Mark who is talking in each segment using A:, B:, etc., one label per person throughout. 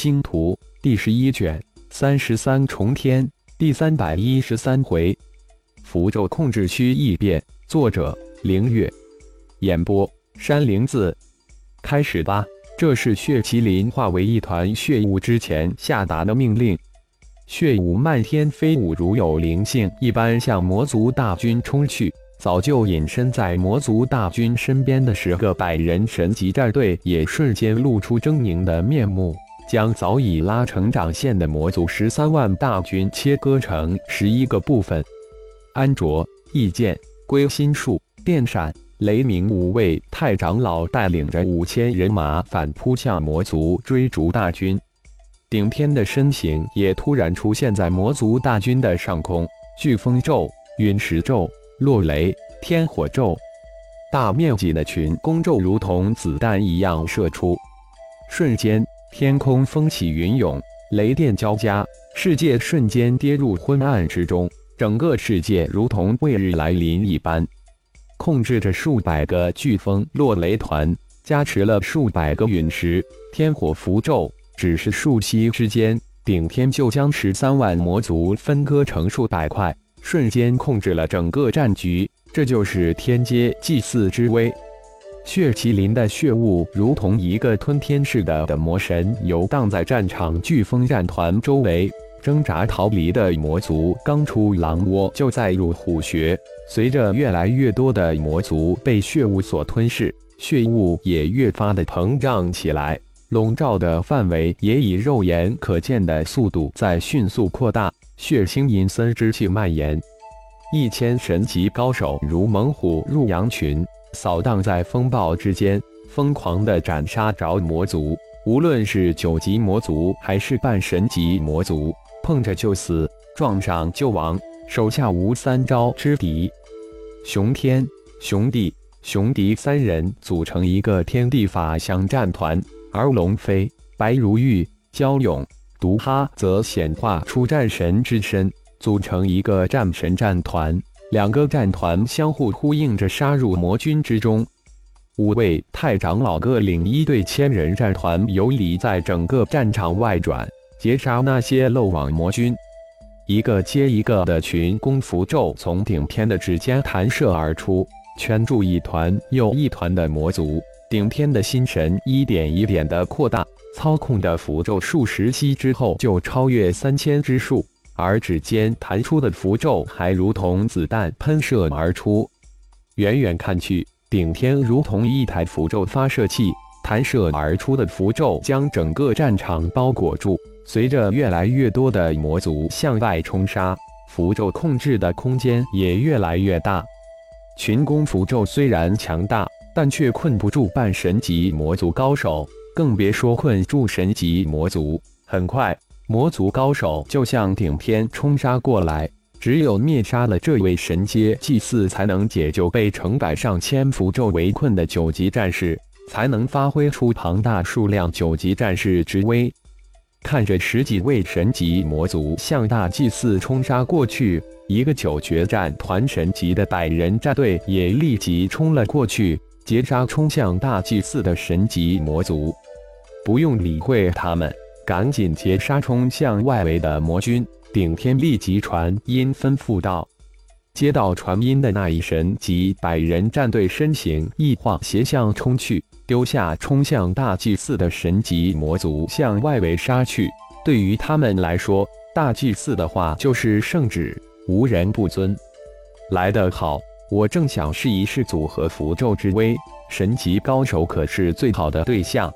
A: 星图第十一卷三十三重天第三百一十三回，符咒控制区异变。作者：凌月。演播：山灵子。开始吧。这是血麒麟化为一团血雾之前下达的命令。血雾漫天飞舞，如有灵性一般向魔族大军冲去。早就隐身在魔族大军身边的十个百人神级战队也瞬间露出狰狞的面目，将早已拉成长线的魔族十三万大军切割成十一个部分。安卓、易剑、归心术、电闪、雷鸣五位太长老带领着五千人马反扑向魔族追逐大军。顶天的身形也突然出现在魔族大军的上空，飓风咒、陨石咒。落雷、天火咒，大面积的群攻咒如同子弹一样射出，瞬间天空风起云涌，雷电交加，世界瞬间跌入昏暗之中，整个世界如同未日来临一般。控制着数百个飓风落雷团，加持了数百个陨石、天火符咒，只是数息之间，顶天就将十三万魔族分割成数百块。瞬间控制了整个战局，这就是天阶祭祀之威。血麒麟的血雾如同一个吞天似的的魔神，游荡在战场飓风战团周围。挣扎逃离的魔族刚出狼窝，就再入虎穴。随着越来越多的魔族被血雾所吞噬，血雾也越发的膨胀起来，笼罩的范围也以肉眼可见的速度在迅速扩大。血腥阴森之气蔓延，一千神级高手如猛虎入羊群，扫荡在风暴之间，疯狂地斩杀着魔族。无论是九级魔族还是半神级魔族，碰着就死，撞上就亡，手下无三招之敌。熊天、熊地、熊迪三人组成一个天地法相战团，而龙飞、白如玉、焦勇。毒哈则显化出战神之身，组成一个战神战团。两个战团相互呼应着，杀入魔军之中。五位太长老各领一队千人战团，游离在整个战场外转，截杀那些漏网魔军。一个接一个的群攻符咒从顶天的指尖弹射而出，圈住一团又一团的魔族。顶天的心神一点一点的扩大。操控的符咒数十息之后就超越三千之数，而指尖弹出的符咒还如同子弹喷射而出。远远看去，顶天如同一台符咒发射器，弹射而出的符咒将整个战场包裹住。随着越来越多的魔族向外冲杀，符咒控制的空间也越来越大。群攻符咒虽然强大，但却困不住半神级魔族高手。更别说困住神级魔族。很快，魔族高手就向顶天冲杀过来。只有灭杀了这位神阶祭祀，才能解救被成百上千符咒围困的九级战士，才能发挥出庞大数量九级战士之威。看着十几位神级魔族向大祭祀冲杀过去，一个九决战团神级的百人战队也立即冲了过去，截杀冲向大祭祀的神级魔族。不用理会他们，赶紧截杀冲向外围的魔军。顶天立即传音吩咐道：“接到传音的那一神级百人战队身形一晃，斜向冲去，丢下冲向大祭祀的神级魔族向外围杀去。对于他们来说，大祭祀的话就是圣旨，无人不尊。来得好，我正想试一试组合符咒之威，神级高手可是最好的对象。”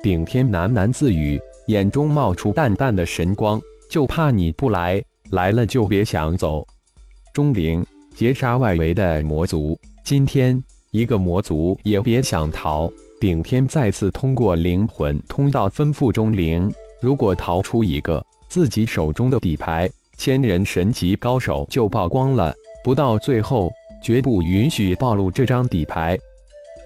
A: 顶天喃喃自语，眼中冒出淡淡的神光，就怕你不来，来了就别想走。钟灵截杀外围的魔族，今天一个魔族也别想逃。顶天再次通过灵魂通道吩咐钟灵：如果逃出一个，自己手中的底牌千人神级高手就曝光了。不到最后，绝不允许暴露这张底牌。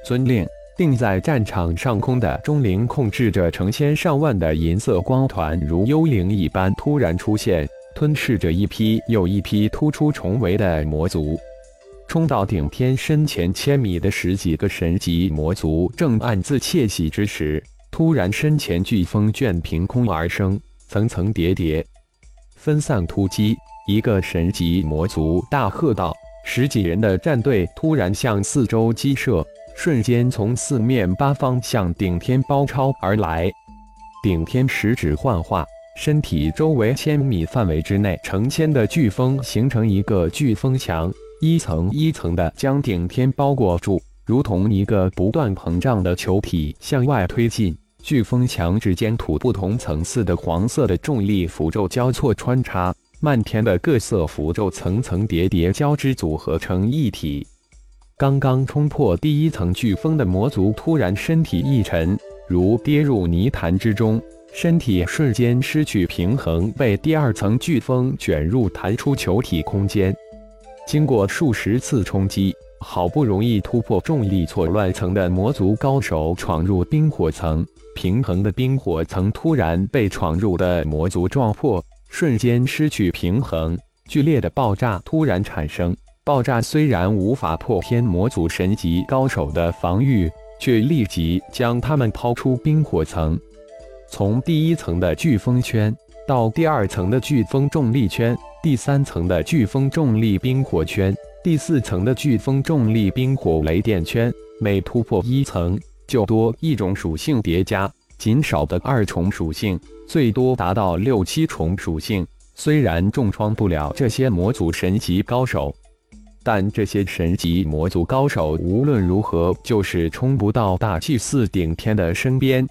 A: 遵令。定在战场上空的钟灵控制着成千上万的银色光团，如幽灵一般突然出现，吞噬着一批又一批突出重围的魔族。冲到顶天身前千米的十几个神级魔族正暗自窃喜之时，突然身前飓风卷凭空而生，层层叠叠，分散突击。一个神级魔族大喝道：“十几人的战队突然向四周激射，瞬间从四面八方向顶天包抄而来。顶天十指幻化，身体周围千米范围之内，成千的飓风形成一个飓风墙，一层一层的将顶天包裹住，如同一个不断膨胀的球体向外推进。飓风墙之间，土不同层次的黄色的重力符咒交错穿插。漫天的各色符咒层层叠叠交织组合成一体。刚刚冲破第一层飓风的魔族突然身体一沉，如跌入泥潭之中，身体瞬间失去平衡，被第二层飓风卷入弹出球体空间。经过数十次冲击，好不容易突破重力错乱层的魔族高手闯入冰火层，平衡的冰火层突然被闯入的魔族撞破。瞬间失去平衡，剧烈的爆炸突然产生。爆炸虽然无法破天魔族神级高手的防御，却立即将他们抛出冰火层。从第一层的飓风圈到第二层的飓风重力圈，第三层的飓风重力冰火圈，第四层的飓风重力冰火雷电圈，每突破一层，就多一种属性叠加。仅少的二重属性，最多达到六七重属性。虽然重创不了这些魔族神级高手，但这些神级魔族高手无论如何就是冲不到大祭司顶天的身边。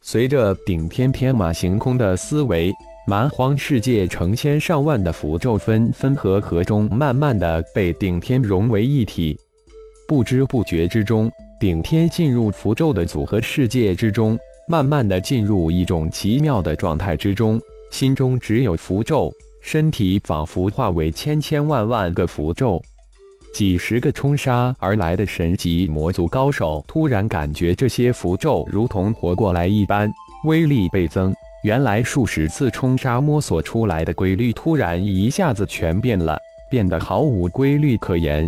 A: 随着顶天天马行空的思维，蛮荒世界成千上万的符咒分分合合中，慢慢的被顶天融为一体。不知不觉之中，顶天进入符咒的组合世界之中。慢慢的进入一种奇妙的状态之中，心中只有符咒，身体仿佛化为千千万万个符咒。几十个冲杀而来的神级魔族高手突然感觉这些符咒如同活过来一般，威力倍增。原来数十次冲杀摸索出来的规律，突然一下子全变了，变得毫无规律可言。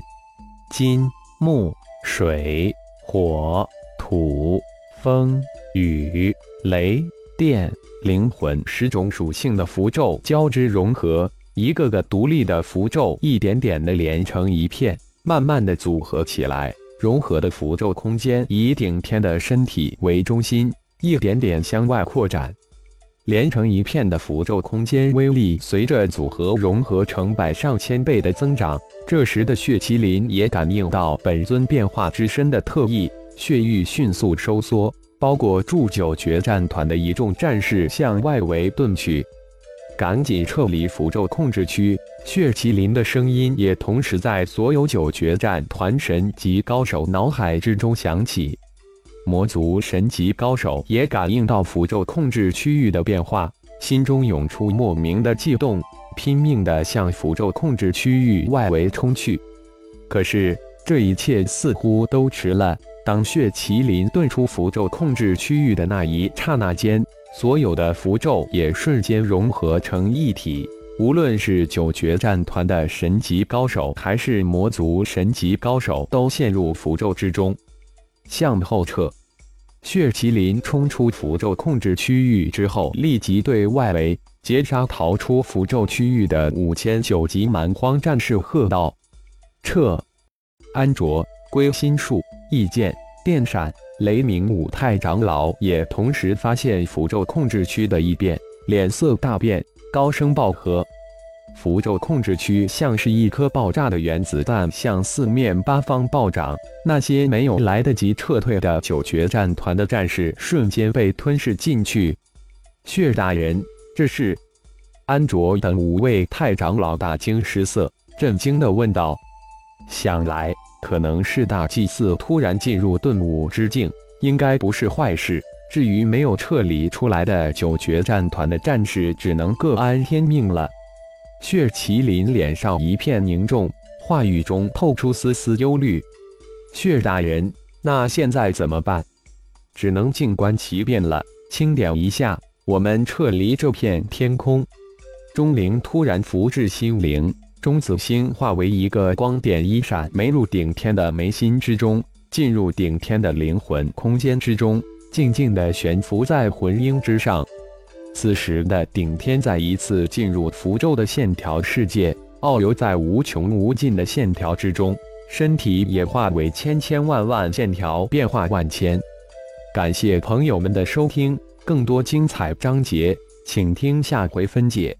A: 金、木、水、火、土、风。雨、雷、电、灵魂十种属性的符咒交织融合，一个个独立的符咒一点点的连成一片，慢慢的组合起来。融合的符咒空间以顶天的身体为中心，一点点向外扩展。连成一片的符咒空间威力随着组合融合成百上千倍的增长。这时的血麒麟也感应到本尊变化之身的特异，血域迅速收缩。包裹住九决战团的一众战士向外围遁去，赶紧撤离符咒控制区。血麒麟的声音也同时在所有九决战团神级高手脑海之中响起。魔族神级高手也感应到符咒控制区域的变化，心中涌出莫名的悸动，拼命地向符咒控制区域外围冲去。可是这一切似乎都迟了。当血麒麟遁出符咒控制区域的那一刹那间，所有的符咒也瞬间融合成一体。无论是九决战团的神级高手，还是魔族神级高手，都陷入符咒之中，向后撤。血麒麟冲出符咒控制区域之后，立即对外围截杀逃出符咒区域的五千九级蛮荒战士喝道：“撤！”安卓。归心术、异剑、电闪、雷鸣五太长老也同时发现符咒控制区的异变，脸色大变，高声暴喝：“符咒控制区像是一颗爆炸的原子弹，向四面八方暴涨。那些没有来得及撤退的九决战团的战士瞬间被吞噬进去。”血大人，这是？安卓等五位太长老大惊失色，震惊地问道：“想来……”可能是大祭司突然进入顿悟之境，应该不是坏事。至于没有撤离出来的九决战团的战士，只能各安天命了。血麒麟脸上一片凝重，话语中透出丝丝忧虑。血大人，那现在怎么办？只能静观其变了。清点一下，我们撤离这片天空。钟灵突然浮至心灵。中子星化为一个光点，一闪没入顶天的眉心之中，进入顶天的灵魂空间之中。静静地悬浮在魂婴之上。此时的顶天再一次进入符咒的线条世界，遨游在无穷无尽的线条之中，身体也化为千千万万线条，变化万千。感谢朋友们的收听，更多精彩章节，请听下回分解。